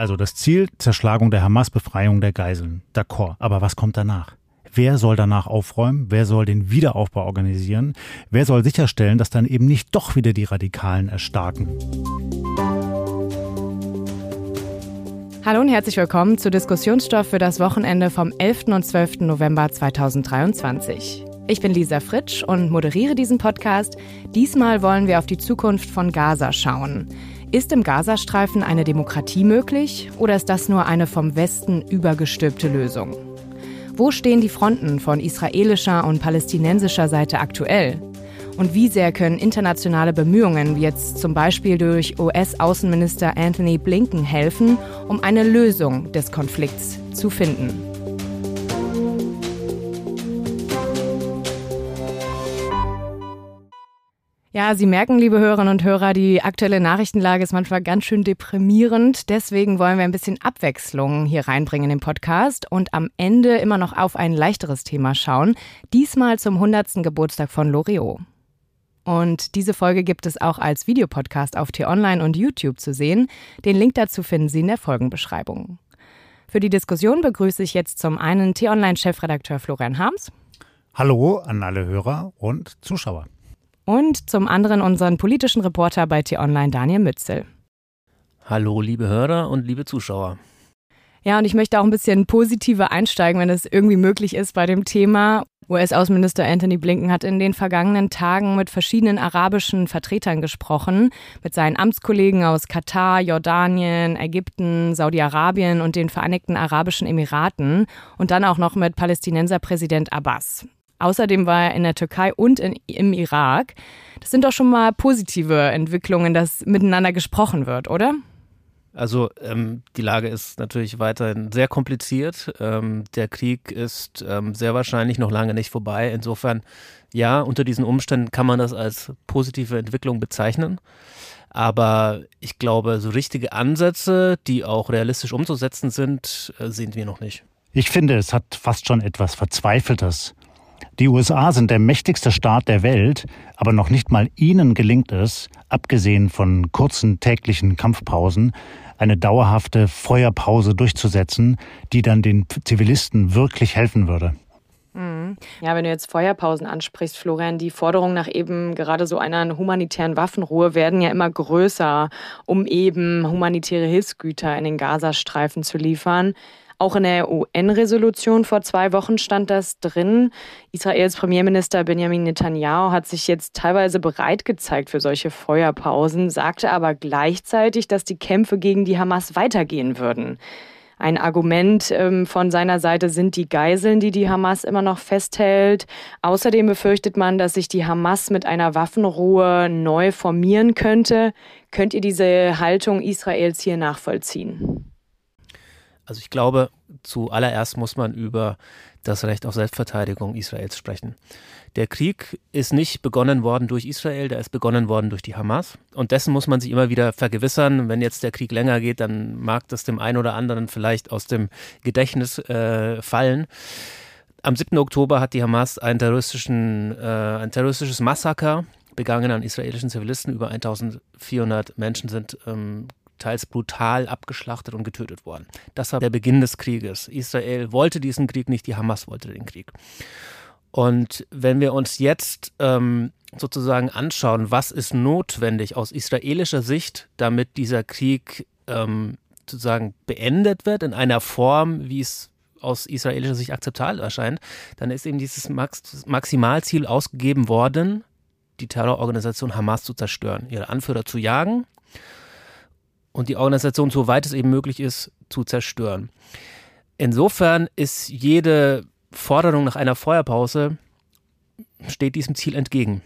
Also das Ziel, Zerschlagung der Hamas, Befreiung der Geiseln. D'accord. Aber was kommt danach? Wer soll danach aufräumen? Wer soll den Wiederaufbau organisieren? Wer soll sicherstellen, dass dann eben nicht doch wieder die Radikalen erstarken? Hallo und herzlich willkommen zu Diskussionsstoff für das Wochenende vom 11. und 12. November 2023. Ich bin Lisa Fritsch und moderiere diesen Podcast. Diesmal wollen wir auf die Zukunft von Gaza schauen. Ist im Gazastreifen eine Demokratie möglich oder ist das nur eine vom Westen übergestülpte Lösung? Wo stehen die Fronten von israelischer und palästinensischer Seite aktuell? Und wie sehr können internationale Bemühungen, wie jetzt zum Beispiel durch US-Außenminister Anthony Blinken, helfen, um eine Lösung des Konflikts zu finden? Ja, Sie merken, liebe Hörerinnen und Hörer, die aktuelle Nachrichtenlage ist manchmal ganz schön deprimierend. Deswegen wollen wir ein bisschen Abwechslung hier reinbringen in den Podcast und am Ende immer noch auf ein leichteres Thema schauen. Diesmal zum 100. Geburtstag von Loriot. Und diese Folge gibt es auch als Videopodcast auf T-Online und YouTube zu sehen. Den Link dazu finden Sie in der Folgenbeschreibung. Für die Diskussion begrüße ich jetzt zum einen T-Online-Chefredakteur Florian Harms. Hallo an alle Hörer und Zuschauer und zum anderen unseren politischen Reporter bei T-Online Daniel Mützel. Hallo, liebe Hörer und liebe Zuschauer. Ja, und ich möchte auch ein bisschen positiver einsteigen, wenn es irgendwie möglich ist bei dem Thema. US-Außenminister Anthony Blinken hat in den vergangenen Tagen mit verschiedenen arabischen Vertretern gesprochen, mit seinen Amtskollegen aus Katar, Jordanien, Ägypten, Saudi-Arabien und den Vereinigten Arabischen Emiraten und dann auch noch mit Palästinenserpräsident Abbas. Außerdem war er in der Türkei und in, im Irak. Das sind doch schon mal positive Entwicklungen, dass miteinander gesprochen wird, oder? Also ähm, die Lage ist natürlich weiterhin sehr kompliziert. Ähm, der Krieg ist ähm, sehr wahrscheinlich noch lange nicht vorbei. Insofern, ja, unter diesen Umständen kann man das als positive Entwicklung bezeichnen. Aber ich glaube, so richtige Ansätze, die auch realistisch umzusetzen sind, äh, sehen wir noch nicht. Ich finde, es hat fast schon etwas Verzweifeltes. Die USA sind der mächtigste Staat der Welt, aber noch nicht mal ihnen gelingt es, abgesehen von kurzen täglichen Kampfpausen, eine dauerhafte Feuerpause durchzusetzen, die dann den Zivilisten wirklich helfen würde. Mhm. Ja, wenn du jetzt Feuerpausen ansprichst, Florian, die Forderungen nach eben gerade so einer humanitären Waffenruhe werden ja immer größer, um eben humanitäre Hilfsgüter in den Gazastreifen zu liefern. Auch in der UN-Resolution vor zwei Wochen stand das drin. Israels Premierminister Benjamin Netanyahu hat sich jetzt teilweise bereit gezeigt für solche Feuerpausen, sagte aber gleichzeitig, dass die Kämpfe gegen die Hamas weitergehen würden. Ein Argument ähm, von seiner Seite sind die Geiseln, die die Hamas immer noch festhält. Außerdem befürchtet man, dass sich die Hamas mit einer Waffenruhe neu formieren könnte. Könnt ihr diese Haltung Israels hier nachvollziehen? Also ich glaube, zuallererst muss man über das Recht auf Selbstverteidigung Israels sprechen. Der Krieg ist nicht begonnen worden durch Israel, der ist begonnen worden durch die Hamas. Und dessen muss man sich immer wieder vergewissern. Wenn jetzt der Krieg länger geht, dann mag das dem einen oder anderen vielleicht aus dem Gedächtnis äh, fallen. Am 7. Oktober hat die Hamas einen terroristischen, äh, ein terroristisches Massaker begangen an israelischen Zivilisten. Über 1400 Menschen sind ähm, teils brutal abgeschlachtet und getötet worden. Das war der Beginn des Krieges. Israel wollte diesen Krieg nicht, die Hamas wollte den Krieg. Und wenn wir uns jetzt ähm, sozusagen anschauen, was ist notwendig aus israelischer Sicht, damit dieser Krieg ähm, sozusagen beendet wird in einer Form, wie es aus israelischer Sicht akzeptabel erscheint, dann ist eben dieses Max Maximalziel ausgegeben worden, die Terrororganisation Hamas zu zerstören, ihre Anführer zu jagen und die Organisation, soweit es eben möglich ist, zu zerstören. Insofern ist jede Forderung nach einer Feuerpause steht diesem Ziel entgegen.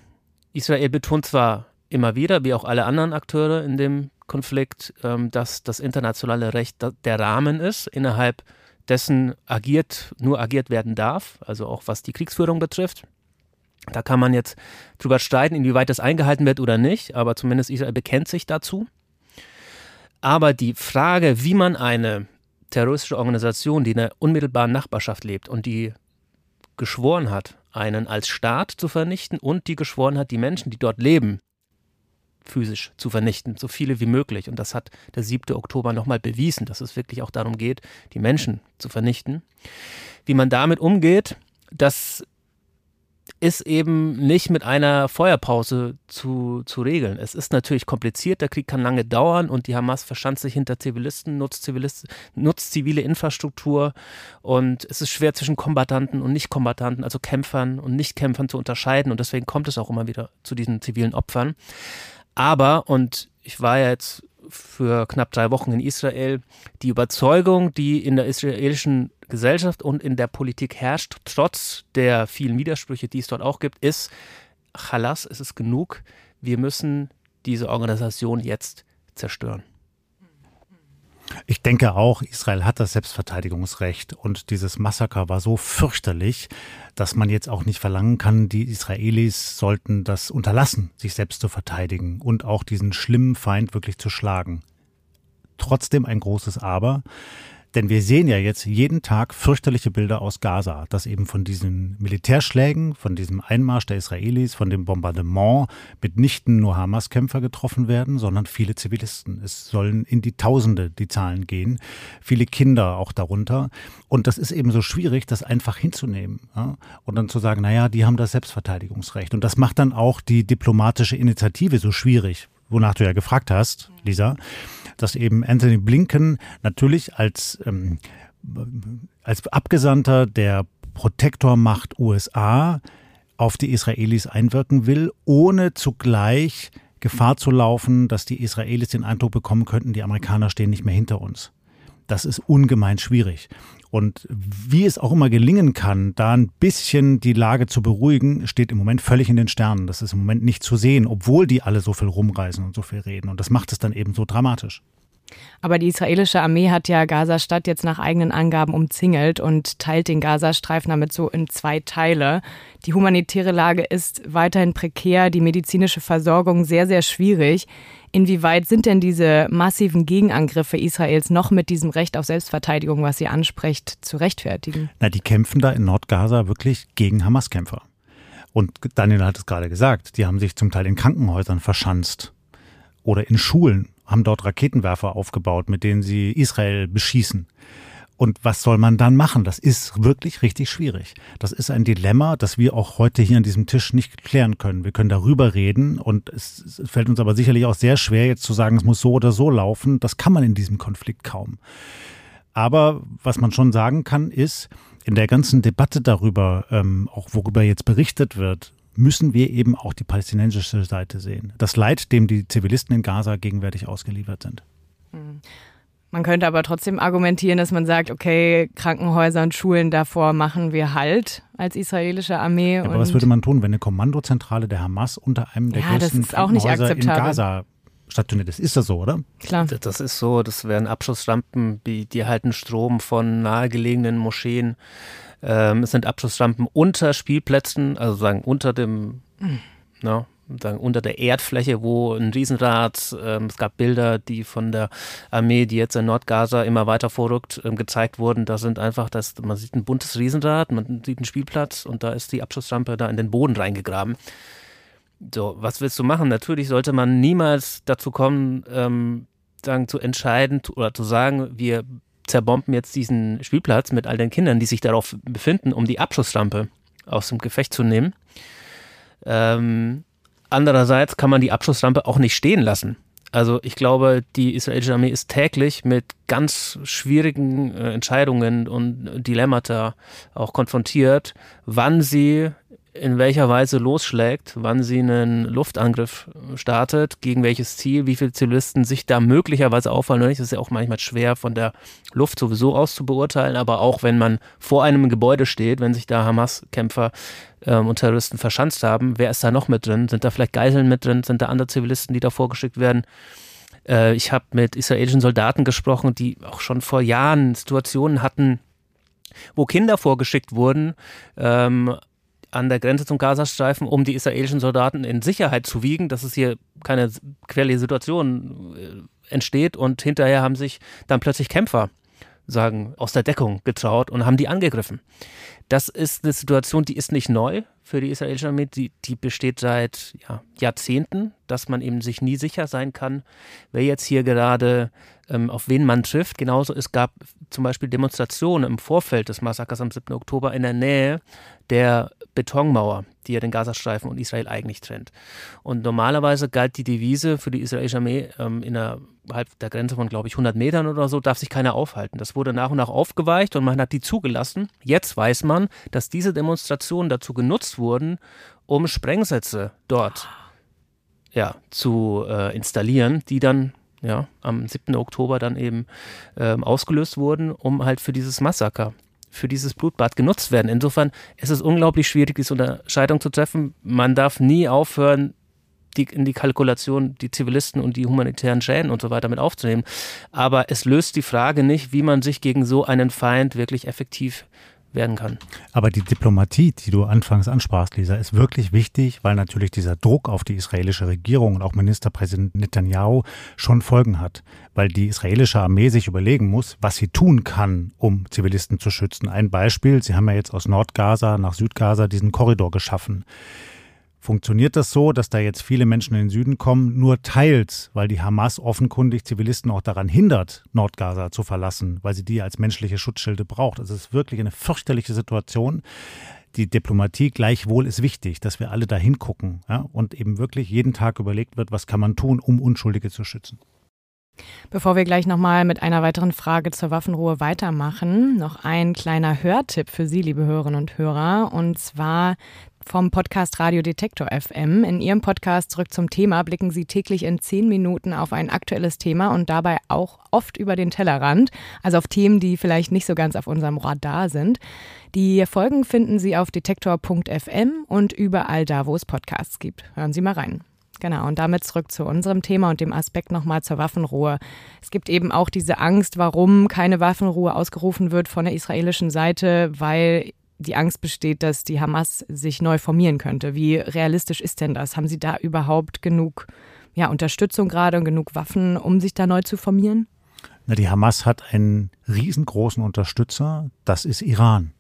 Israel betont zwar immer wieder, wie auch alle anderen Akteure in dem Konflikt, ähm, dass das internationale Recht der Rahmen ist, innerhalb dessen agiert, nur agiert werden darf, also auch was die Kriegsführung betrifft. Da kann man jetzt drüber streiten, inwieweit das eingehalten wird oder nicht, aber zumindest Israel bekennt sich dazu. Aber die Frage, wie man eine terroristische Organisation, die in der unmittelbaren Nachbarschaft lebt und die geschworen hat, einen als Staat zu vernichten und die geschworen hat, die Menschen, die dort leben, physisch zu vernichten, so viele wie möglich. Und das hat der 7. Oktober nochmal bewiesen, dass es wirklich auch darum geht, die Menschen zu vernichten. Wie man damit umgeht, das ist eben nicht mit einer Feuerpause zu, zu regeln. Es ist natürlich kompliziert, der Krieg kann lange dauern und die Hamas verschanzt sich hinter Zivilisten, nutzt, Zivilisten, nutzt zivile Infrastruktur und es ist schwer zwischen Kombattanten und Nicht-Kombattanten, also Kämpfern und Nicht-Kämpfern zu unterscheiden und deswegen kommt es auch immer wieder zu diesen zivilen Opfern. Aber, und ich war ja jetzt für knapp drei Wochen in Israel, die Überzeugung, die in der israelischen Gesellschaft und in der Politik herrscht, trotz der vielen Widersprüche, die es dort auch gibt, ist, Chalas, es ist genug, wir müssen diese Organisation jetzt zerstören. Ich denke auch, Israel hat das Selbstverteidigungsrecht und dieses Massaker war so fürchterlich, dass man jetzt auch nicht verlangen kann, die Israelis sollten das unterlassen, sich selbst zu verteidigen und auch diesen schlimmen Feind wirklich zu schlagen. Trotzdem ein großes Aber. Denn wir sehen ja jetzt jeden Tag fürchterliche Bilder aus Gaza, dass eben von diesen Militärschlägen, von diesem Einmarsch der Israelis, von dem Bombardement mitnichten nur Hamas-Kämpfer getroffen werden, sondern viele Zivilisten. Es sollen in die Tausende die Zahlen gehen, viele Kinder auch darunter. Und das ist eben so schwierig, das einfach hinzunehmen ja? und dann zu sagen, naja, die haben das Selbstverteidigungsrecht. Und das macht dann auch die diplomatische Initiative so schwierig, wonach du ja gefragt hast, Lisa dass eben Anthony Blinken natürlich als, ähm, als Abgesandter der Protektormacht USA auf die Israelis einwirken will, ohne zugleich Gefahr zu laufen, dass die Israelis den Eindruck bekommen könnten, die Amerikaner stehen nicht mehr hinter uns. Das ist ungemein schwierig. Und wie es auch immer gelingen kann, da ein bisschen die Lage zu beruhigen, steht im Moment völlig in den Sternen. Das ist im Moment nicht zu sehen, obwohl die alle so viel rumreisen und so viel reden. Und das macht es dann eben so dramatisch. Aber die israelische Armee hat ja Gaza-Stadt jetzt nach eigenen Angaben umzingelt und teilt den Gazastreifen damit so in zwei Teile. Die humanitäre Lage ist weiterhin prekär, die medizinische Versorgung sehr, sehr schwierig. Inwieweit sind denn diese massiven Gegenangriffe Israels noch mit diesem Recht auf Selbstverteidigung, was ihr ansprecht, zu rechtfertigen? Na, die kämpfen da in Nordgaza wirklich gegen Hamas-Kämpfer. Und Daniel hat es gerade gesagt, die haben sich zum Teil in Krankenhäusern verschanzt oder in Schulen, haben dort Raketenwerfer aufgebaut, mit denen sie Israel beschießen. Und was soll man dann machen? Das ist wirklich richtig schwierig. Das ist ein Dilemma, das wir auch heute hier an diesem Tisch nicht klären können. Wir können darüber reden und es fällt uns aber sicherlich auch sehr schwer, jetzt zu sagen, es muss so oder so laufen. Das kann man in diesem Konflikt kaum. Aber was man schon sagen kann, ist, in der ganzen Debatte darüber, ähm, auch worüber jetzt berichtet wird, müssen wir eben auch die palästinensische Seite sehen. Das Leid, dem die Zivilisten in Gaza gegenwärtig ausgeliefert sind. Hm. Man könnte aber trotzdem argumentieren, dass man sagt, okay, Krankenhäuser und Schulen davor machen wir halt als israelische Armee. Ja, aber was würde man tun, wenn eine Kommandozentrale der Hamas unter einem der ja, größten Krankenhäuser in Gaza stationiert ist? Ist das so, oder? Klar. Das ist so. Das wären Abschussrampen, die, die halten Strom von nahegelegenen Moscheen. Ähm, es sind Abschussrampen unter Spielplätzen, also sagen unter dem, mhm. no, sagen, unter der Erdfläche, wo ein Riesenrad, ähm, es gab Bilder, die von der Armee, die jetzt in Nordgaza immer weiter vorrückt, ähm, gezeigt wurden. Da sind einfach, das, man sieht ein buntes Riesenrad, man sieht einen Spielplatz und da ist die Abschussrampe da in den Boden reingegraben. So, was willst du machen? Natürlich sollte man niemals dazu kommen, ähm, sagen, zu entscheiden oder zu sagen, wir zerbomben jetzt diesen Spielplatz mit all den Kindern, die sich darauf befinden, um die Abschussrampe aus dem Gefecht zu nehmen. Ähm, Andererseits kann man die Abschussrampe auch nicht stehen lassen. Also ich glaube, die israelische Armee ist täglich mit ganz schwierigen äh, Entscheidungen und Dilemmata auch konfrontiert, wann sie in welcher Weise losschlägt, wann sie einen Luftangriff startet, gegen welches Ziel, wie viele Zivilisten sich da möglicherweise auffallen oder nicht. Das ist ja auch manchmal schwer von der Luft sowieso aus zu beurteilen, aber auch wenn man vor einem Gebäude steht, wenn sich da Hamas-Kämpfer ähm, und Terroristen verschanzt haben, wer ist da noch mit drin? Sind da vielleicht Geiseln mit drin? Sind da andere Zivilisten, die da vorgeschickt werden? Äh, ich habe mit israelischen Soldaten gesprochen, die auch schon vor Jahren Situationen hatten, wo Kinder vorgeschickt wurden, ähm, an der Grenze zum Gazastreifen, um die israelischen Soldaten in Sicherheit zu wiegen, dass es hier keine querliche Situation äh, entsteht. Und hinterher haben sich dann plötzlich Kämpfer sagen, aus der Deckung getraut und haben die angegriffen. Das ist eine Situation, die ist nicht neu für die israelische Armee, die, die besteht seit ja, Jahrzehnten, dass man eben sich nie sicher sein kann, wer jetzt hier gerade ähm, auf wen man trifft. Genauso, es gab zum Beispiel Demonstrationen im Vorfeld des Massakers am 7. Oktober in der Nähe der Betonmauer, die ja den Gazastreifen und Israel eigentlich trennt. Und normalerweise galt die Devise für die israelische Armee ähm, innerhalb der Grenze von, glaube ich, 100 Metern oder so, darf sich keiner aufhalten. Das wurde nach und nach aufgeweicht und man hat die zugelassen. Jetzt weiß man, dass diese Demonstrationen dazu genutzt wurden, um Sprengsätze dort ja, zu äh, installieren, die dann ja, am 7. Oktober dann eben ähm, ausgelöst wurden, um halt für dieses Massaker, für dieses Blutbad genutzt werden. Insofern ist es unglaublich schwierig, diese Unterscheidung zu treffen. Man darf nie aufhören, die, in die Kalkulation die Zivilisten und die humanitären Schäden und so weiter mit aufzunehmen. Aber es löst die Frage nicht, wie man sich gegen so einen Feind wirklich effektiv werden kann. Aber die Diplomatie, die du anfangs ansprachst, Lisa, ist wirklich wichtig, weil natürlich dieser Druck auf die israelische Regierung und auch Ministerpräsident Netanyahu schon Folgen hat. Weil die israelische Armee sich überlegen muss, was sie tun kann, um Zivilisten zu schützen. Ein Beispiel, sie haben ja jetzt aus Nordgaza nach Südgaza diesen Korridor geschaffen. Funktioniert das so, dass da jetzt viele Menschen in den Süden kommen, nur teils, weil die Hamas offenkundig Zivilisten auch daran hindert, Nordgaza zu verlassen, weil sie die als menschliche Schutzschilde braucht? Also es ist wirklich eine fürchterliche Situation. Die Diplomatie gleichwohl ist wichtig, dass wir alle da hingucken ja, und eben wirklich jeden Tag überlegt wird, was kann man tun, um Unschuldige zu schützen. Bevor wir gleich nochmal mit einer weiteren Frage zur Waffenruhe weitermachen, noch ein kleiner Hörtipp für Sie, liebe Hörerinnen und Hörer. Und zwar vom Podcast Radio Detektor FM. In Ihrem Podcast zurück zum Thema blicken Sie täglich in zehn Minuten auf ein aktuelles Thema und dabei auch oft über den Tellerrand, also auf Themen, die vielleicht nicht so ganz auf unserem Radar sind. Die Folgen finden Sie auf detektor.fm und überall da, wo es Podcasts gibt. Hören Sie mal rein. Genau, und damit zurück zu unserem Thema und dem Aspekt nochmal zur Waffenruhe. Es gibt eben auch diese Angst, warum keine Waffenruhe ausgerufen wird von der israelischen Seite, weil die Angst besteht, dass die Hamas sich neu formieren könnte. Wie realistisch ist denn das? Haben Sie da überhaupt genug ja, Unterstützung gerade und genug Waffen, um sich da neu zu formieren? Na, die Hamas hat einen riesengroßen Unterstützer, das ist Iran.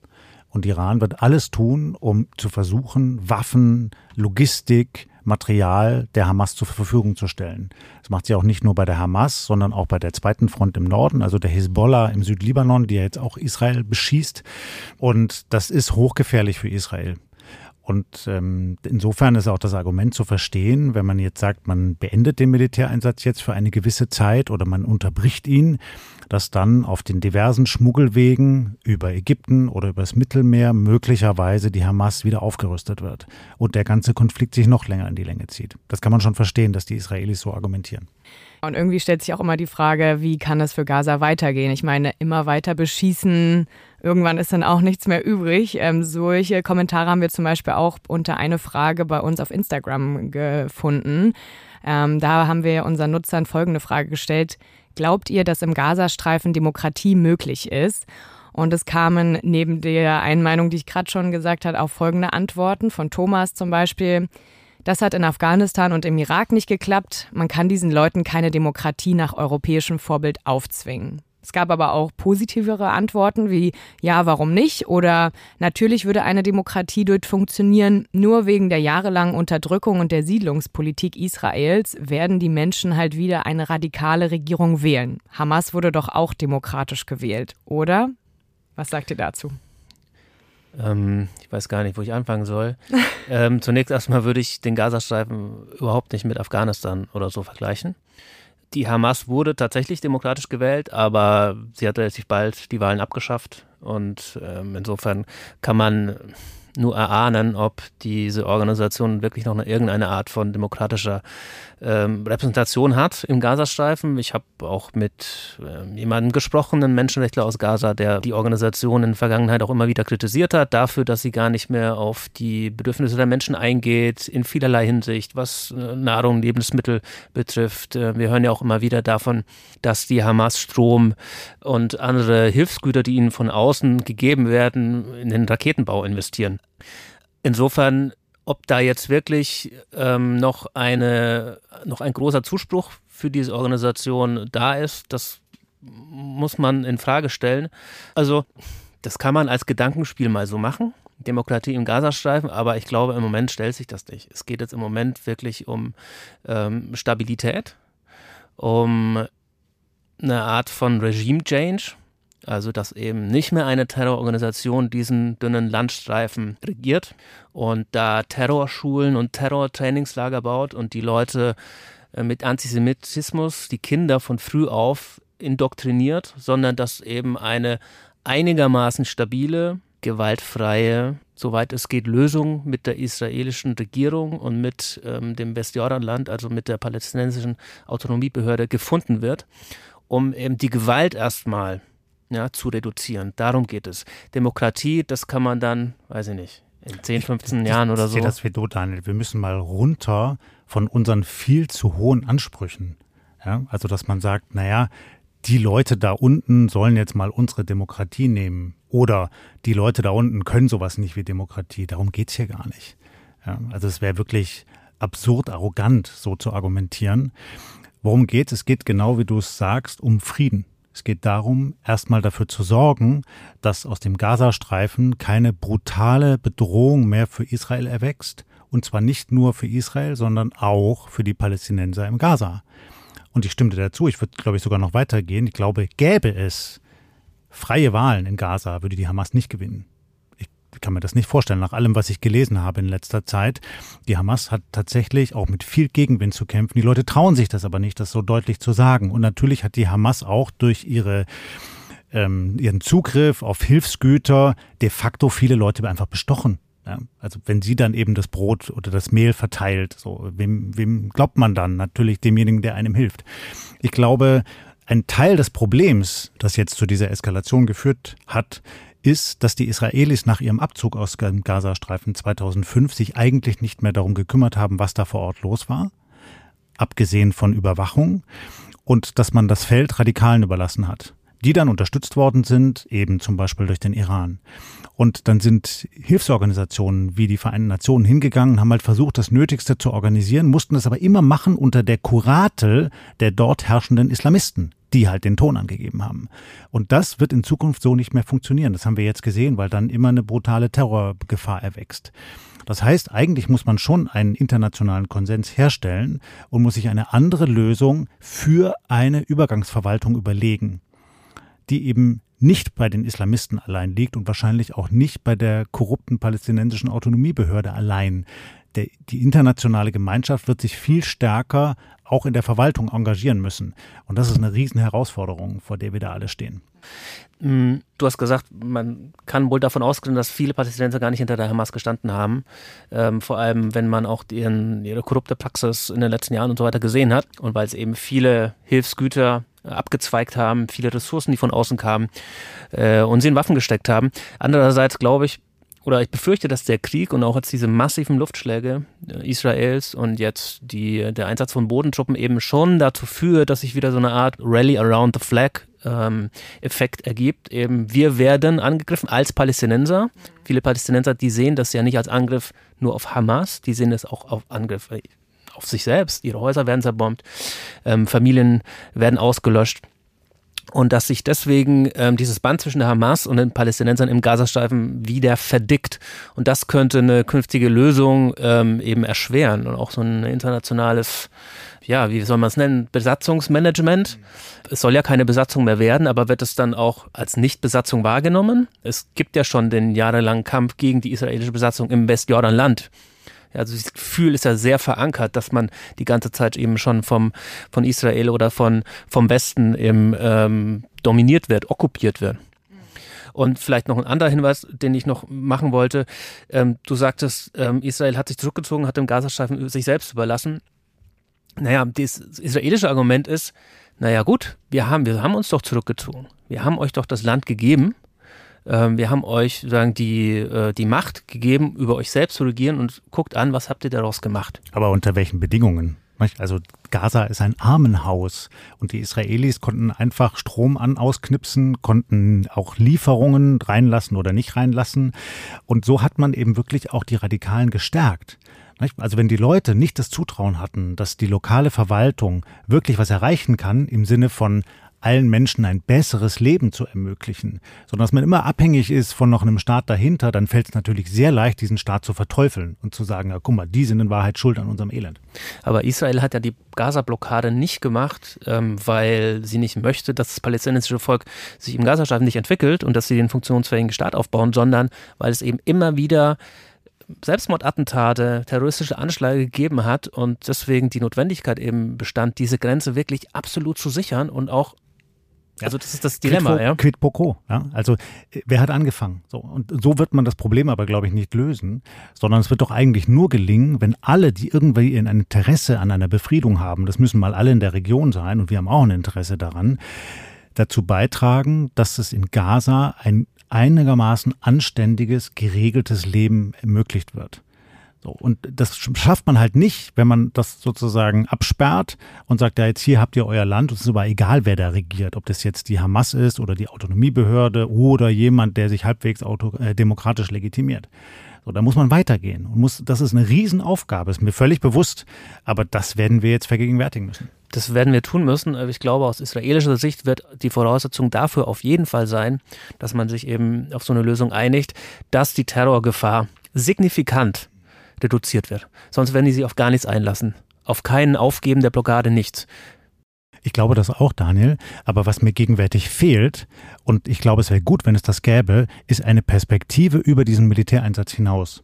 Und Iran wird alles tun, um zu versuchen, Waffen, Logistik, Material der Hamas zur Verfügung zu stellen. Das macht sie auch nicht nur bei der Hamas, sondern auch bei der zweiten Front im Norden, also der Hezbollah im Südlibanon, die ja jetzt auch Israel beschießt. Und das ist hochgefährlich für Israel. Und ähm, insofern ist auch das Argument zu verstehen, wenn man jetzt sagt, man beendet den Militäreinsatz jetzt für eine gewisse Zeit oder man unterbricht ihn, dass dann auf den diversen Schmuggelwegen über Ägypten oder übers Mittelmeer möglicherweise die Hamas wieder aufgerüstet wird und der ganze Konflikt sich noch länger in die Länge zieht. Das kann man schon verstehen, dass die Israelis so argumentieren. Und irgendwie stellt sich auch immer die Frage, wie kann es für Gaza weitergehen? Ich meine, immer weiter beschießen, irgendwann ist dann auch nichts mehr übrig. Ähm, solche Kommentare haben wir zum Beispiel auch unter eine Frage bei uns auf Instagram gefunden. Ähm, da haben wir unseren Nutzern folgende Frage gestellt. Glaubt ihr, dass im Gazastreifen Demokratie möglich ist? Und es kamen neben der einen Meinung, die ich gerade schon gesagt habe, auch folgende Antworten von Thomas zum Beispiel. Das hat in Afghanistan und im Irak nicht geklappt. Man kann diesen Leuten keine Demokratie nach europäischem Vorbild aufzwingen. Es gab aber auch positivere Antworten wie ja, warum nicht? Oder natürlich würde eine Demokratie dort funktionieren, nur wegen der jahrelangen Unterdrückung und der Siedlungspolitik Israels werden die Menschen halt wieder eine radikale Regierung wählen. Hamas wurde doch auch demokratisch gewählt, oder? Was sagt ihr dazu? Ähm, ich weiß gar nicht, wo ich anfangen soll. ähm, zunächst erstmal würde ich den Gazastreifen überhaupt nicht mit Afghanistan oder so vergleichen. Die Hamas wurde tatsächlich demokratisch gewählt, aber sie hat relativ bald die Wahlen abgeschafft. Und ähm, insofern kann man nur erahnen, ob diese Organisation wirklich noch eine, irgendeine Art von demokratischer ähm, Repräsentation hat im Gazastreifen. Ich habe auch mit äh, jemandem gesprochen, einem Menschenrechtler aus Gaza, der die Organisation in der Vergangenheit auch immer wieder kritisiert hat, dafür, dass sie gar nicht mehr auf die Bedürfnisse der Menschen eingeht, in vielerlei Hinsicht, was äh, Nahrung, Lebensmittel betrifft. Äh, wir hören ja auch immer wieder davon, dass die Hamas Strom und andere Hilfsgüter, die ihnen von außen gegeben werden, in den Raketenbau investieren. Insofern ob da jetzt wirklich ähm, noch eine noch ein großer Zuspruch für diese Organisation da ist, das muss man in Frage stellen. Also das kann man als Gedankenspiel mal so machen. Demokratie im Gazastreifen, aber ich glaube, im Moment stellt sich das nicht. Es geht jetzt im Moment wirklich um ähm, Stabilität, um eine Art von Regime-Change, also dass eben nicht mehr eine Terrororganisation diesen dünnen Landstreifen regiert und da Terrorschulen und Terrortrainingslager baut und die Leute äh, mit Antisemitismus, die Kinder von früh auf indoktriniert, sondern dass eben eine einigermaßen stabile, gewaltfreie, soweit es geht, Lösung mit der israelischen Regierung und mit ähm, dem Westjordanland, also mit der palästinensischen Autonomiebehörde gefunden wird, um eben die Gewalt erstmal ja, zu reduzieren. Darum geht es. Demokratie, das kann man dann, weiß ich nicht, in 10, 15 ich, Jahren oder so. Ich sehe das wie du, Daniel. Wir müssen mal runter von unseren viel zu hohen Ansprüchen. Ja, also, dass man sagt, naja, die Leute da unten sollen jetzt mal unsere Demokratie nehmen oder die Leute da unten können sowas nicht wie Demokratie. Darum geht es hier gar nicht. Ja, also es wäre wirklich absurd arrogant, so zu argumentieren. Worum geht es? Es geht genau, wie du es sagst, um Frieden. Es geht darum, erstmal dafür zu sorgen, dass aus dem Gazastreifen keine brutale Bedrohung mehr für Israel erwächst. Und zwar nicht nur für Israel, sondern auch für die Palästinenser im Gaza. Und ich stimmte dazu, ich würde, glaube ich, sogar noch weitergehen. Ich glaube, gäbe es freie Wahlen in Gaza, würde die Hamas nicht gewinnen. Ich kann mir das nicht vorstellen, nach allem, was ich gelesen habe in letzter Zeit. Die Hamas hat tatsächlich auch mit viel Gegenwind zu kämpfen. Die Leute trauen sich das aber nicht, das so deutlich zu sagen. Und natürlich hat die Hamas auch durch ihre ähm, ihren Zugriff auf Hilfsgüter de facto viele Leute einfach bestochen. Ja, also wenn sie dann eben das Brot oder das Mehl verteilt, so wem, wem glaubt man dann? Natürlich demjenigen, der einem hilft. Ich glaube, ein Teil des Problems, das jetzt zu dieser Eskalation geführt hat, ist, dass die Israelis nach ihrem Abzug aus dem Gazastreifen 2005 sich eigentlich nicht mehr darum gekümmert haben, was da vor Ort los war, abgesehen von Überwachung, und dass man das Feld Radikalen überlassen hat die dann unterstützt worden sind, eben zum Beispiel durch den Iran. Und dann sind Hilfsorganisationen wie die Vereinten Nationen hingegangen, haben halt versucht, das Nötigste zu organisieren, mussten das aber immer machen unter der Kuratel der dort herrschenden Islamisten, die halt den Ton angegeben haben. Und das wird in Zukunft so nicht mehr funktionieren. Das haben wir jetzt gesehen, weil dann immer eine brutale Terrorgefahr erwächst. Das heißt, eigentlich muss man schon einen internationalen Konsens herstellen und muss sich eine andere Lösung für eine Übergangsverwaltung überlegen die eben nicht bei den Islamisten allein liegt und wahrscheinlich auch nicht bei der korrupten palästinensischen Autonomiebehörde allein. Der, die internationale Gemeinschaft wird sich viel stärker auch in der Verwaltung engagieren müssen. Und das ist eine riesen Herausforderung, vor der wir da alle stehen. Mm, du hast gesagt, man kann wohl davon ausgehen, dass viele Palästinenser gar nicht hinter der Hamas gestanden haben. Ähm, vor allem, wenn man auch ihren, ihre korrupte Praxis in den letzten Jahren und so weiter gesehen hat. Und weil es eben viele Hilfsgüter abgezweigt haben, viele Ressourcen, die von außen kamen äh, und sie in Waffen gesteckt haben. Andererseits glaube ich, oder ich befürchte, dass der Krieg und auch jetzt diese massiven Luftschläge äh, Israels und jetzt die, der Einsatz von Bodentruppen eben schon dazu führt, dass sich wieder so eine Art Rally around the flag ähm, Effekt ergibt. Eben wir werden angegriffen als Palästinenser. Viele Palästinenser, die sehen das ja nicht als Angriff nur auf Hamas, die sehen das auch auf Angriff auf sich selbst. Ihre Häuser werden zerbombt, ähm, Familien werden ausgelöscht. Und dass sich deswegen ähm, dieses Band zwischen der Hamas und den Palästinensern im Gazastreifen wieder verdickt. Und das könnte eine künftige Lösung ähm, eben erschweren und auch so ein internationales, ja, wie soll man es nennen, Besatzungsmanagement. Es soll ja keine Besatzung mehr werden, aber wird es dann auch als Nichtbesatzung wahrgenommen? Es gibt ja schon den jahrelangen Kampf gegen die israelische Besatzung im Westjordanland. Also das Gefühl ist ja sehr verankert, dass man die ganze Zeit eben schon vom, von Israel oder von, vom Westen eben ähm, dominiert wird, okkupiert wird. Und vielleicht noch ein anderer Hinweis, den ich noch machen wollte. Ähm, du sagtest, ähm, Israel hat sich zurückgezogen, hat den Gazastreifen sich selbst überlassen. Naja, das israelische Argument ist, naja gut, wir haben, wir haben uns doch zurückgezogen. Wir haben euch doch das Land gegeben ähm, wir haben euch sozusagen die, äh, die Macht gegeben, über euch selbst zu regieren und guckt an, was habt ihr daraus gemacht. Aber unter welchen Bedingungen? Also Gaza ist ein Armenhaus und die Israelis konnten einfach Strom an ausknipsen, konnten auch Lieferungen reinlassen oder nicht reinlassen. Und so hat man eben wirklich auch die Radikalen gestärkt. Also wenn die Leute nicht das Zutrauen hatten, dass die lokale Verwaltung wirklich was erreichen kann im Sinne von allen Menschen ein besseres Leben zu ermöglichen, sondern dass man immer abhängig ist von noch einem Staat dahinter, dann fällt es natürlich sehr leicht, diesen Staat zu verteufeln und zu sagen, ja, guck mal, die sind in Wahrheit schuld an unserem Elend. Aber Israel hat ja die Gaza-Blockade nicht gemacht, ähm, weil sie nicht möchte, dass das palästinensische Volk sich im Gazastreifen nicht entwickelt und dass sie den funktionsfähigen Staat aufbauen, sondern weil es eben immer wieder Selbstmordattentate, terroristische Anschläge gegeben hat und deswegen die Notwendigkeit eben bestand, diese Grenze wirklich absolut zu sichern und auch also das ist das Dilemma, quid, ja. Quid pro quo. Ja? Also äh, wer hat angefangen? So und so wird man das Problem aber glaube ich nicht lösen, sondern es wird doch eigentlich nur gelingen, wenn alle, die irgendwie ein Interesse an einer Befriedung haben, das müssen mal alle in der Region sein und wir haben auch ein Interesse daran, dazu beitragen, dass es in Gaza ein einigermaßen anständiges, geregeltes Leben ermöglicht wird. So, und das schafft man halt nicht, wenn man das sozusagen absperrt und sagt, ja, jetzt hier habt ihr euer Land. Es ist aber egal, wer da regiert, ob das jetzt die Hamas ist oder die Autonomiebehörde oder jemand, der sich halbwegs auto, äh, demokratisch legitimiert. So, da muss man weitergehen. Und muss, das ist eine Riesenaufgabe, ist mir völlig bewusst. Aber das werden wir jetzt vergegenwärtigen müssen. Das werden wir tun müssen. Ich glaube, aus israelischer Sicht wird die Voraussetzung dafür auf jeden Fall sein, dass man sich eben auf so eine Lösung einigt, dass die Terrorgefahr signifikant reduziert wird. Sonst werden die sich auf gar nichts einlassen. Auf keinen Aufgeben der Blockade nichts. Ich glaube das auch, Daniel. Aber was mir gegenwärtig fehlt, und ich glaube, es wäre gut, wenn es das gäbe, ist eine Perspektive über diesen Militäreinsatz hinaus.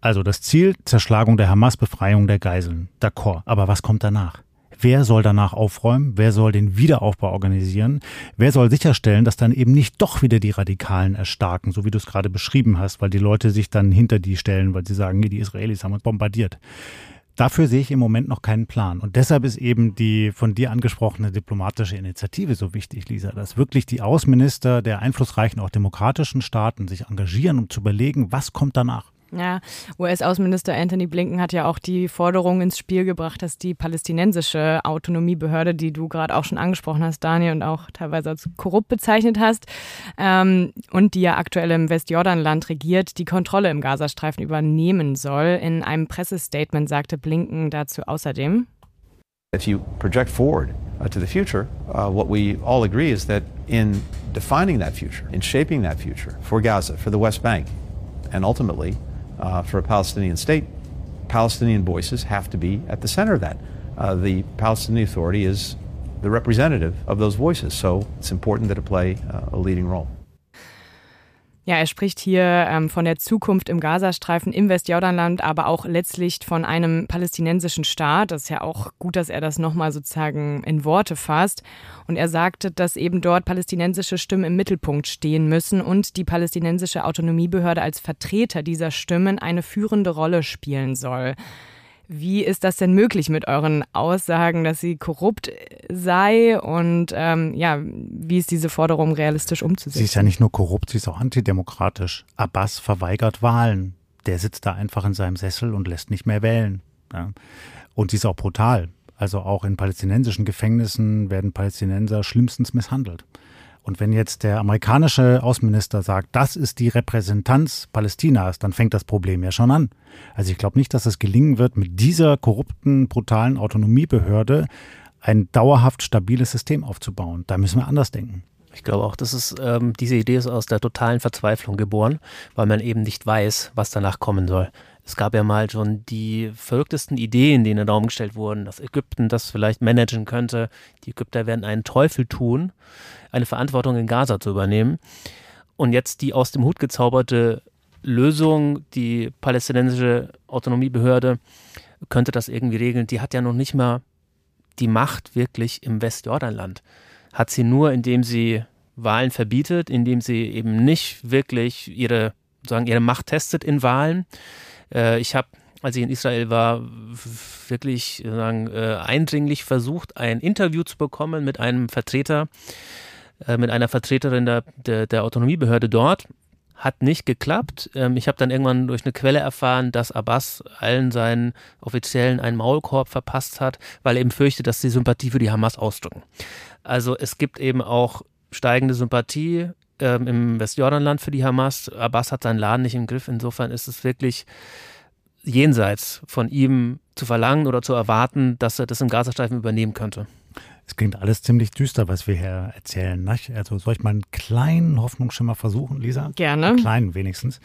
Also das Ziel, Zerschlagung der Hamas, Befreiung der Geiseln. D'accord. Aber was kommt danach? Wer soll danach aufräumen? Wer soll den Wiederaufbau organisieren? Wer soll sicherstellen, dass dann eben nicht doch wieder die Radikalen erstarken, so wie du es gerade beschrieben hast, weil die Leute sich dann hinter die stellen, weil sie sagen, die Israelis haben uns bombardiert. Dafür sehe ich im Moment noch keinen Plan. Und deshalb ist eben die von dir angesprochene diplomatische Initiative so wichtig, Lisa, dass wirklich die Außenminister der einflussreichen, auch demokratischen Staaten sich engagieren, um zu überlegen, was kommt danach. Ja, US-Außenminister Anthony Blinken hat ja auch die Forderung ins Spiel gebracht, dass die palästinensische Autonomiebehörde, die du gerade auch schon angesprochen hast, Daniel, und auch teilweise als korrupt bezeichnet hast, ähm, und die ja aktuell im Westjordanland regiert, die Kontrolle im Gazastreifen übernehmen soll. In einem Pressestatement sagte Blinken dazu außerdem. If you project forward uh, to the future, uh, what we all agree is that in defining that future, in shaping that future for Gaza, for the West Bank, and ultimately uh, for a Palestinian state, Palestinian voices have to be at the center of that. Uh, the Palestinian Authority is the representative of those voices, so it's important that it play uh, a leading role. Ja, er spricht hier ähm, von der Zukunft im Gazastreifen, im Westjordanland, aber auch letztlich von einem palästinensischen Staat. Das ist ja auch gut, dass er das nochmal sozusagen in Worte fasst. Und er sagte, dass eben dort palästinensische Stimmen im Mittelpunkt stehen müssen und die palästinensische Autonomiebehörde als Vertreter dieser Stimmen eine führende Rolle spielen soll. Wie ist das denn möglich mit euren Aussagen, dass sie korrupt sei? Und ähm, ja, wie ist diese Forderung realistisch umzusetzen? Sie ist ja nicht nur korrupt, sie ist auch antidemokratisch. Abbas verweigert Wahlen. Der sitzt da einfach in seinem Sessel und lässt nicht mehr wählen. Ja. Und sie ist auch brutal. Also auch in palästinensischen Gefängnissen werden Palästinenser schlimmstens misshandelt. Und wenn jetzt der amerikanische Außenminister sagt, das ist die Repräsentanz Palästinas, dann fängt das Problem ja schon an. Also ich glaube nicht, dass es gelingen wird, mit dieser korrupten, brutalen Autonomiebehörde ein dauerhaft stabiles System aufzubauen. Da müssen wir anders denken. Ich glaube auch, dass es, ähm, diese Idee ist aus der totalen Verzweiflung geboren, weil man eben nicht weiß, was danach kommen soll. Es gab ja mal schon die verrücktesten Ideen, die in den Raum gestellt wurden, dass Ägypten das vielleicht managen könnte. Die Ägypter werden einen Teufel tun, eine Verantwortung in Gaza zu übernehmen. Und jetzt die aus dem Hut gezauberte Lösung, die palästinensische Autonomiebehörde könnte das irgendwie regeln. Die hat ja noch nicht mal die Macht wirklich im Westjordanland. Hat sie nur, indem sie Wahlen verbietet, indem sie eben nicht wirklich ihre, sagen, ihre Macht testet in Wahlen. Äh, ich habe, als ich in Israel war, wirklich sagen, äh, eindringlich versucht, ein Interview zu bekommen mit einem Vertreter, äh, mit einer Vertreterin der, der, der Autonomiebehörde dort. Hat nicht geklappt. Ähm, ich habe dann irgendwann durch eine Quelle erfahren, dass Abbas allen seinen Offiziellen einen Maulkorb verpasst hat, weil er eben fürchtet, dass sie Sympathie für die Hamas ausdrücken. Also es gibt eben auch steigende Sympathie ähm, im Westjordanland für die Hamas. Abbas hat seinen Laden nicht im Griff. Insofern ist es wirklich jenseits von ihm zu verlangen oder zu erwarten, dass er das im Gazastreifen übernehmen könnte. Es klingt alles ziemlich düster, was wir hier erzählen. Nicht? Also soll ich mal einen kleinen Hoffnungsschimmer versuchen, Lisa? Gerne. Einen kleinen wenigstens.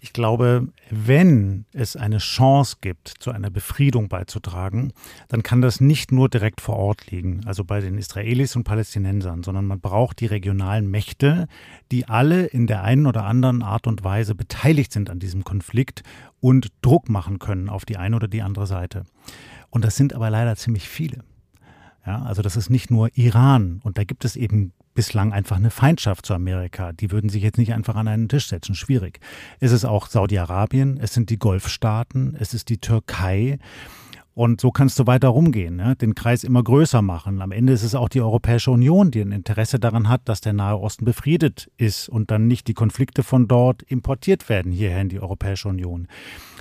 Ich glaube, wenn es eine Chance gibt, zu einer Befriedung beizutragen, dann kann das nicht nur direkt vor Ort liegen, also bei den Israelis und Palästinensern, sondern man braucht die regionalen Mächte, die alle in der einen oder anderen Art und Weise beteiligt sind an diesem Konflikt und Druck machen können auf die eine oder die andere Seite. Und das sind aber leider ziemlich viele. Ja, also das ist nicht nur Iran und da gibt es eben bislang einfach eine Feindschaft zu Amerika. Die würden sich jetzt nicht einfach an einen Tisch setzen. Schwierig. Es ist auch Saudi-Arabien, es sind die Golfstaaten, es ist die Türkei. Und so kannst du weiter rumgehen, ne? den Kreis immer größer machen. Am Ende ist es auch die Europäische Union, die ein Interesse daran hat, dass der Nahe Osten befriedet ist und dann nicht die Konflikte von dort importiert werden hierher in die Europäische Union.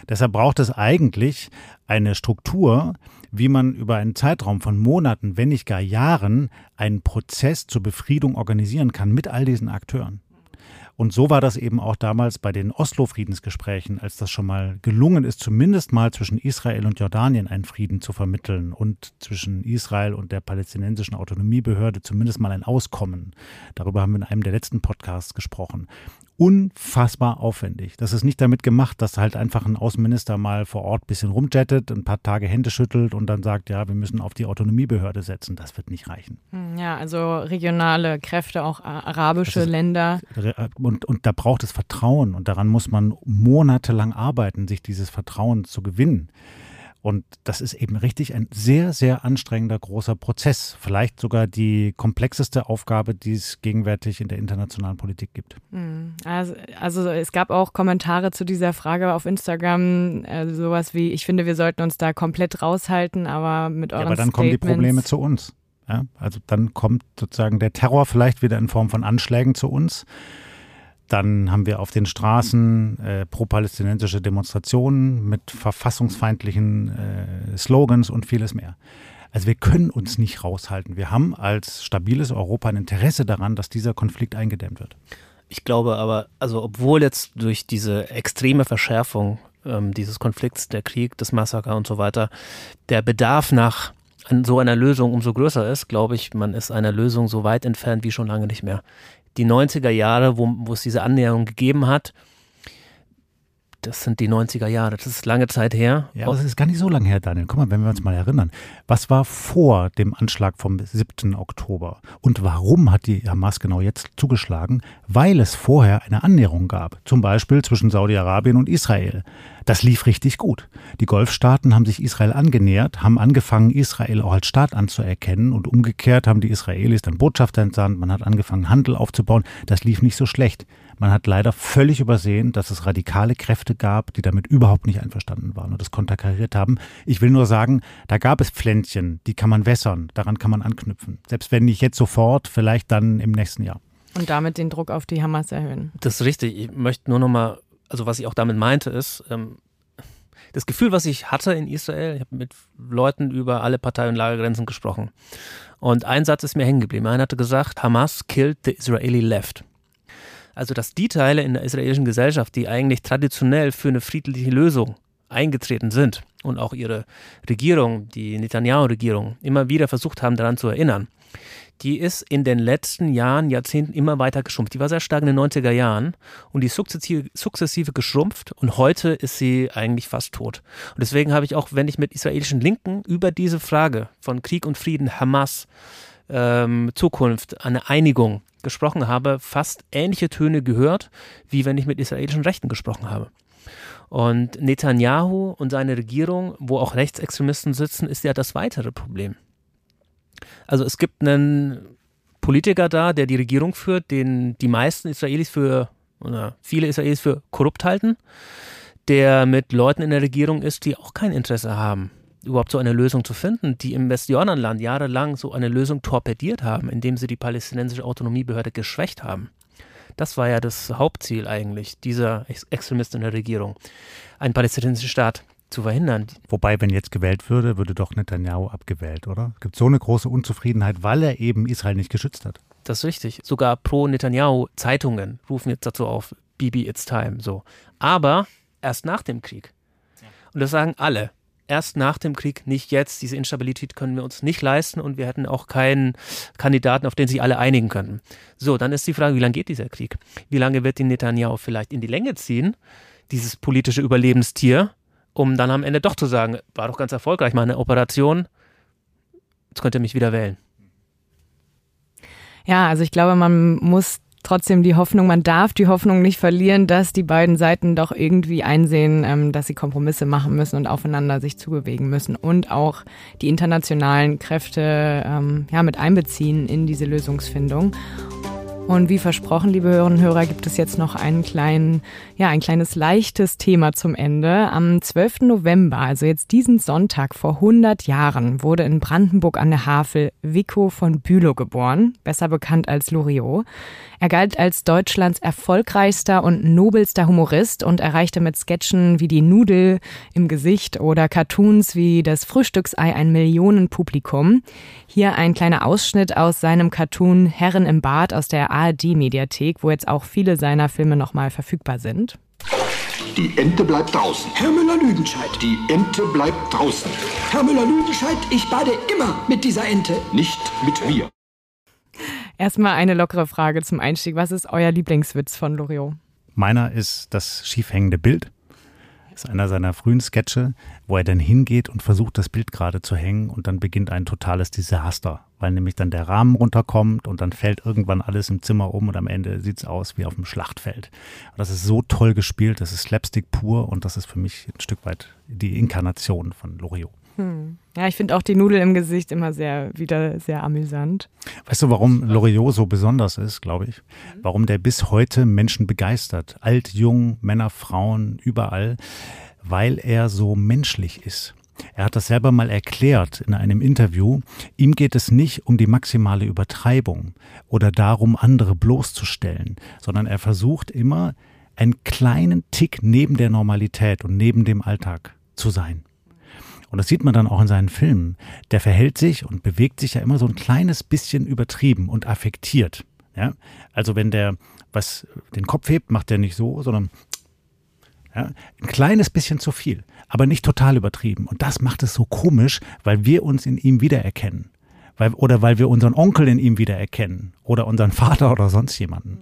Deshalb braucht es eigentlich eine Struktur, wie man über einen Zeitraum von Monaten, wenn nicht gar Jahren, einen Prozess zur Befriedung organisieren kann mit all diesen Akteuren. Und so war das eben auch damals bei den Oslo-Friedensgesprächen, als das schon mal gelungen ist, zumindest mal zwischen Israel und Jordanien einen Frieden zu vermitteln und zwischen Israel und der palästinensischen Autonomiebehörde zumindest mal ein Auskommen. Darüber haben wir in einem der letzten Podcasts gesprochen unfassbar aufwendig. Das ist nicht damit gemacht, dass halt einfach ein Außenminister mal vor Ort ein bisschen rumjettet, ein paar Tage Hände schüttelt und dann sagt, ja, wir müssen auf die Autonomiebehörde setzen. Das wird nicht reichen. Hm, ja, also regionale Kräfte, auch arabische ist, Länder. Und, und da braucht es Vertrauen und daran muss man monatelang arbeiten, sich dieses Vertrauen zu gewinnen. Und das ist eben richtig ein sehr, sehr anstrengender großer Prozess. Vielleicht sogar die komplexeste Aufgabe, die es gegenwärtig in der internationalen Politik gibt. Hm. Also, also es gab auch Kommentare zu dieser Frage auf Instagram, äh, sowas wie, ich finde, wir sollten uns da komplett raushalten, aber mit euren ja, Aber dann Statements kommen die Probleme zu uns. Ja? Also dann kommt sozusagen der Terror vielleicht wieder in Form von Anschlägen zu uns. Dann haben wir auf den Straßen äh, pro-palästinensische Demonstrationen mit verfassungsfeindlichen äh, Slogans und vieles mehr. Also wir können uns nicht raushalten. Wir haben als stabiles Europa ein Interesse daran, dass dieser Konflikt eingedämmt wird. Ich glaube aber, also obwohl jetzt durch diese extreme Verschärfung ähm, dieses Konflikts, der Krieg, das Massaker und so weiter, der Bedarf nach so einer Lösung umso größer ist, glaube ich, man ist einer Lösung so weit entfernt wie schon lange nicht mehr die 90er Jahre, wo, wo es diese Annäherung gegeben hat, das sind die 90er Jahre, das ist lange Zeit her. Ja, aber es ist gar nicht so lange her, Daniel. Guck mal, wenn wir uns mal erinnern. Was war vor dem Anschlag vom 7. Oktober? Und warum hat die Hamas genau jetzt zugeschlagen? Weil es vorher eine Annäherung gab. Zum Beispiel zwischen Saudi-Arabien und Israel. Das lief richtig gut. Die Golfstaaten haben sich Israel angenähert, haben angefangen, Israel auch als Staat anzuerkennen und umgekehrt haben die Israelis dann Botschafter entsandt, man hat angefangen, Handel aufzubauen. Das lief nicht so schlecht. Man hat leider völlig übersehen, dass es radikale Kräfte gab, die damit überhaupt nicht einverstanden waren und das konterkariert haben. Ich will nur sagen, da gab es Pflänzchen, die kann man wässern, daran kann man anknüpfen. Selbst wenn nicht jetzt sofort, vielleicht dann im nächsten Jahr. Und damit den Druck auf die Hamas erhöhen. Das ist richtig. Ich möchte nur noch mal also was ich auch damit meinte, ist, ähm, das Gefühl, was ich hatte in Israel, ich habe mit Leuten über alle Partei- und Lagergrenzen gesprochen. Und ein Satz ist mir hängen geblieben. Einer hatte gesagt, Hamas killed the Israeli left. Also, dass die Teile in der israelischen Gesellschaft, die eigentlich traditionell für eine friedliche Lösung eingetreten sind und auch ihre Regierung, die Netanyahu-Regierung, immer wieder versucht haben, daran zu erinnern, die ist in den letzten Jahren, Jahrzehnten immer weiter geschrumpft. Die war sehr stark in den 90er Jahren und die sukzessive, sukzessive geschrumpft und heute ist sie eigentlich fast tot. Und deswegen habe ich auch, wenn ich mit israelischen Linken über diese Frage von Krieg und Frieden, Hamas, ähm, Zukunft, eine Einigung gesprochen habe, fast ähnliche Töne gehört, wie wenn ich mit israelischen Rechten gesprochen habe. Und Netanyahu und seine Regierung, wo auch Rechtsextremisten sitzen, ist ja das weitere Problem. Also es gibt einen Politiker da, der die Regierung führt, den die meisten Israelis für, oder viele Israelis für korrupt halten, der mit Leuten in der Regierung ist, die auch kein Interesse haben, überhaupt so eine Lösung zu finden, die im Westjordanland jahrelang so eine Lösung torpediert haben, indem sie die palästinensische Autonomiebehörde geschwächt haben. Das war ja das Hauptziel eigentlich dieser Extremisten in der Regierung. Ein palästinensischer Staat zu verhindern. Wobei, wenn jetzt gewählt würde, würde doch Netanyahu abgewählt, oder? Es gibt so eine große Unzufriedenheit, weil er eben Israel nicht geschützt hat. Das ist richtig. Sogar pro Netanyahu Zeitungen rufen jetzt dazu auf, Bibi, it's time, so. Aber erst nach dem Krieg. Und das sagen alle. Erst nach dem Krieg, nicht jetzt. Diese Instabilität können wir uns nicht leisten und wir hätten auch keinen Kandidaten, auf den sich alle einigen könnten. So, dann ist die Frage, wie lange geht dieser Krieg? Wie lange wird die Netanyahu vielleicht in die Länge ziehen, dieses politische Überlebenstier, um dann am Ende doch zu sagen, war doch ganz erfolgreich, meine Operation, jetzt könnt ihr mich wieder wählen. Ja, also ich glaube, man muss trotzdem die Hoffnung, man darf die Hoffnung nicht verlieren, dass die beiden Seiten doch irgendwie einsehen, ähm, dass sie Kompromisse machen müssen und aufeinander sich zubewegen müssen und auch die internationalen Kräfte ähm, ja, mit einbeziehen in diese Lösungsfindung. Und wie versprochen, liebe Hörerinnen und Hörer, gibt es jetzt noch einen kleinen, ja, ein kleines leichtes Thema zum Ende. Am 12. November, also jetzt diesen Sonntag vor 100 Jahren, wurde in Brandenburg an der Havel Vico von Bülow geboren, besser bekannt als Loriot. Er galt als Deutschlands erfolgreichster und nobelster Humorist und erreichte mit Sketchen wie die Nudel im Gesicht oder Cartoons wie das Frühstücksei ein Millionenpublikum. Hier ein kleiner Ausschnitt aus seinem Cartoon Herren im Bad aus der ARD-Mediathek, wo jetzt auch viele seiner Filme nochmal verfügbar sind. Die Ente bleibt draußen. Herr Müller-Lüdenscheid. Die Ente bleibt draußen. Herr Müller-Lüdenscheid, ich bade immer mit dieser Ente. Nicht mit mir. Erstmal eine lockere Frage zum Einstieg. Was ist euer Lieblingswitz von Loriot? Meiner ist das schiefhängende Bild. Das ist einer seiner frühen Sketche, wo er dann hingeht und versucht, das Bild gerade zu hängen und dann beginnt ein totales Desaster, weil nämlich dann der Rahmen runterkommt und dann fällt irgendwann alles im Zimmer um und am Ende sieht es aus wie auf dem Schlachtfeld. Und das ist so toll gespielt, das ist Slapstick pur und das ist für mich ein Stück weit die Inkarnation von Loriot. Hm. Ja, ich finde auch die Nudel im Gesicht immer sehr, wieder sehr amüsant. Weißt du, warum Loriot so besonders ist, glaube ich? Warum der bis heute Menschen begeistert? Alt, jung, Männer, Frauen, überall. Weil er so menschlich ist. Er hat das selber mal erklärt in einem Interview. Ihm geht es nicht um die maximale Übertreibung oder darum, andere bloßzustellen, sondern er versucht immer, einen kleinen Tick neben der Normalität und neben dem Alltag zu sein. Und das sieht man dann auch in seinen Filmen. Der verhält sich und bewegt sich ja immer so ein kleines bisschen übertrieben und affektiert. Ja? Also wenn der was den Kopf hebt, macht der nicht so, sondern ja, ein kleines bisschen zu viel, aber nicht total übertrieben. Und das macht es so komisch, weil wir uns in ihm wiedererkennen. Weil, oder weil wir unseren Onkel in ihm wiedererkennen. Oder unseren Vater oder sonst jemanden.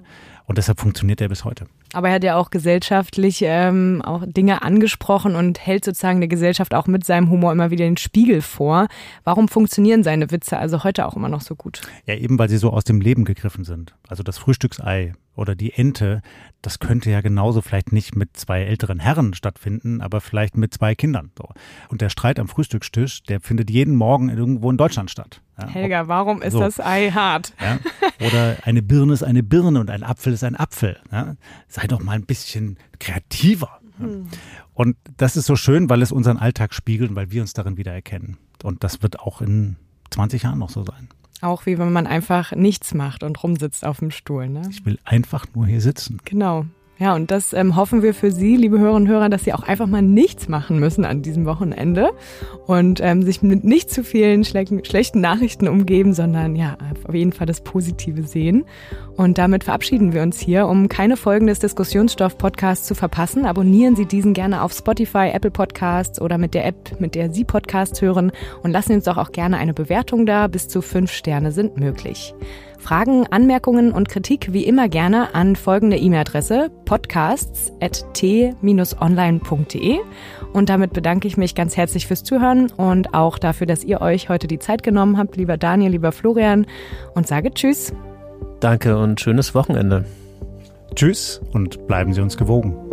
Und deshalb funktioniert er bis heute. Aber er hat ja auch gesellschaftlich ähm, auch Dinge angesprochen und hält sozusagen der Gesellschaft auch mit seinem Humor immer wieder den Spiegel vor. Warum funktionieren seine Witze also heute auch immer noch so gut? Ja, eben weil sie so aus dem Leben gegriffen sind. Also das Frühstücksei oder die Ente, das könnte ja genauso vielleicht nicht mit zwei älteren Herren stattfinden, aber vielleicht mit zwei Kindern. So. Und der Streit am Frühstückstisch, der findet jeden Morgen irgendwo in Deutschland statt. Ja, Helga, warum ist so. das Ei hart? Ja, oder eine Birne ist eine Birne und ein Apfel ist ein Apfel. Ja, sei doch mal ein bisschen kreativer. Hm. Und das ist so schön, weil es unseren Alltag spiegelt und weil wir uns darin wiedererkennen. Und das wird auch in 20 Jahren noch so sein. Auch wie wenn man einfach nichts macht und rumsitzt auf dem Stuhl. Ne? Ich will einfach nur hier sitzen. Genau. Ja, und das ähm, hoffen wir für Sie, liebe Hörerinnen und Hörer, dass Sie auch einfach mal nichts machen müssen an diesem Wochenende und ähm, sich mit nicht zu vielen schle schlechten Nachrichten umgeben, sondern ja, auf jeden Fall das Positive sehen. Und damit verabschieden wir uns hier. Um keine Folgen des Diskussionsstoff-Podcasts zu verpassen, abonnieren Sie diesen gerne auf Spotify, Apple Podcasts oder mit der App, mit der Sie Podcasts hören und lassen uns doch auch gerne eine Bewertung da. Bis zu fünf Sterne sind möglich. Fragen, Anmerkungen und Kritik wie immer gerne an folgende E-Mail-Adresse podcasts.t-online.de. Und damit bedanke ich mich ganz herzlich fürs Zuhören und auch dafür, dass ihr euch heute die Zeit genommen habt, lieber Daniel, lieber Florian, und sage Tschüss. Danke und schönes Wochenende. Tschüss und bleiben Sie uns gewogen.